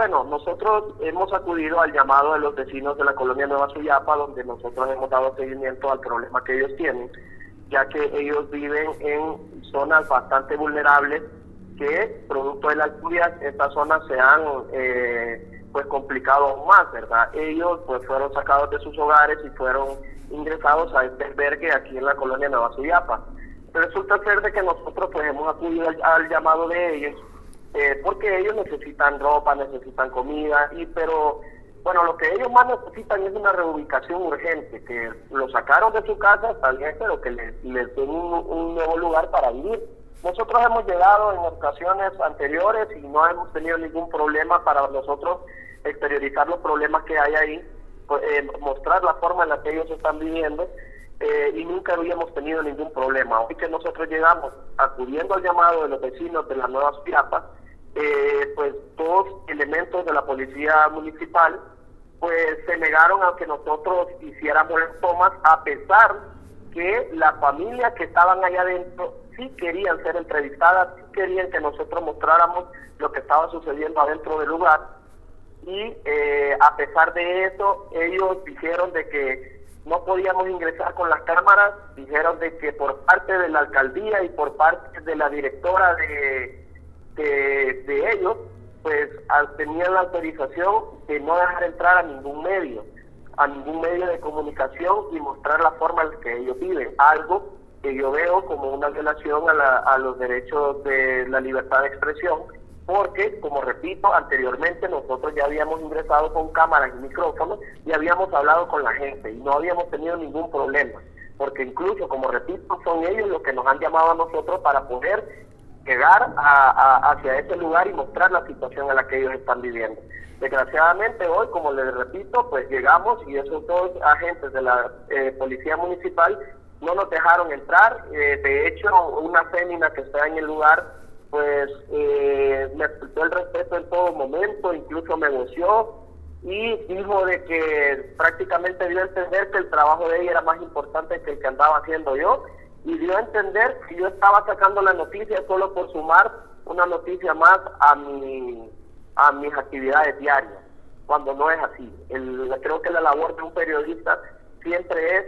bueno, nosotros hemos acudido al llamado de los vecinos de la colonia Nueva Suyapa, donde nosotros hemos dado seguimiento al problema que ellos tienen, ya que ellos viven en zonas bastante vulnerables que, producto de las lluvias, estas zonas se han eh, pues complicado aún más, ¿verdad? Ellos pues fueron sacados de sus hogares y fueron ingresados a este albergue aquí en la colonia Nueva Suyapa. Resulta ser de que nosotros pues hemos acudido al llamado de ellos eh, porque ellos necesitan ropa, necesitan comida, y pero bueno, lo que ellos más necesitan es una reubicación urgente, que lo sacaron de su casa, tal vez, pero que les, den un, nuevo lugar para vivir. Nosotros hemos llegado en ocasiones anteriores y no hemos tenido ningún problema para nosotros exteriorizar los problemas que hay ahí, pues, eh, mostrar la forma en la que ellos están viviendo eh, y nunca habíamos tenido ningún problema. Hoy que nosotros llegamos acudiendo al llamado de los vecinos de las nuevas Piapas, eh, pues dos elementos de la policía municipal pues se negaron a que nosotros hiciéramos las tomas a pesar que las familias que estaban allá adentro sí querían ser entrevistadas, sí querían que nosotros mostráramos lo que estaba sucediendo adentro del lugar. Y eh, a pesar de eso ellos dijeron de que no podíamos ingresar con las cámaras, dijeron de que por parte de la alcaldía y por parte de la directora de de, ellos, pues tenían la autorización de no dejar entrar a ningún medio, a ningún medio de comunicación y mostrar la forma en la que ellos viven, algo que yo veo como una violación a, a los derechos de la libertad de expresión, porque, como repito, anteriormente nosotros ya habíamos ingresado con cámaras y micrófonos y habíamos hablado con la gente y no habíamos tenido ningún problema, porque incluso, como repito, son ellos los que nos han llamado a nosotros para poder llegar a, hacia ese lugar y mostrar la situación en la que ellos están viviendo. Desgraciadamente hoy, como les repito, pues llegamos y esos dos agentes de la eh, Policía Municipal no nos dejaron entrar. Eh, de hecho, una fémina que está en el lugar, pues eh, me faltó el respeto en todo momento, incluso me negoció y dijo de que prácticamente dio a entender que el trabajo de ella era más importante que el que andaba haciendo yo y dio a entender que yo estaba sacando la noticia solo por sumar una noticia más a mi a mis actividades diarias, cuando no es así. El, creo que la labor de un periodista siempre es,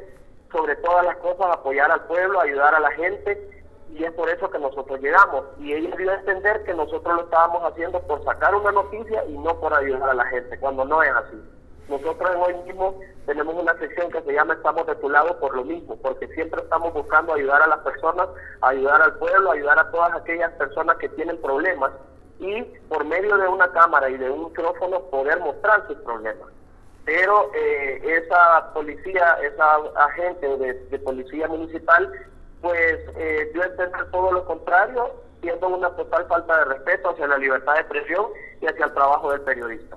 sobre todas las cosas, apoyar al pueblo, ayudar a la gente, y es por eso que nosotros llegamos. Y ella dio a entender que nosotros lo estábamos haciendo por sacar una noticia y no por ayudar a la gente, cuando no es así. Nosotros hoy mismo tenemos una sección que se llama Estamos de tu lado por lo mismo, porque siempre estamos buscando ayudar a las personas, ayudar al pueblo, ayudar a todas aquellas personas que tienen problemas y por medio de una cámara y de un micrófono poder mostrar sus problemas. Pero eh, esa policía, esa agente de, policía municipal, pues eh, dio a entender todo lo contrario, siendo una total falta de respeto hacia la libertad de expresión y hacia el trabajo del periodista.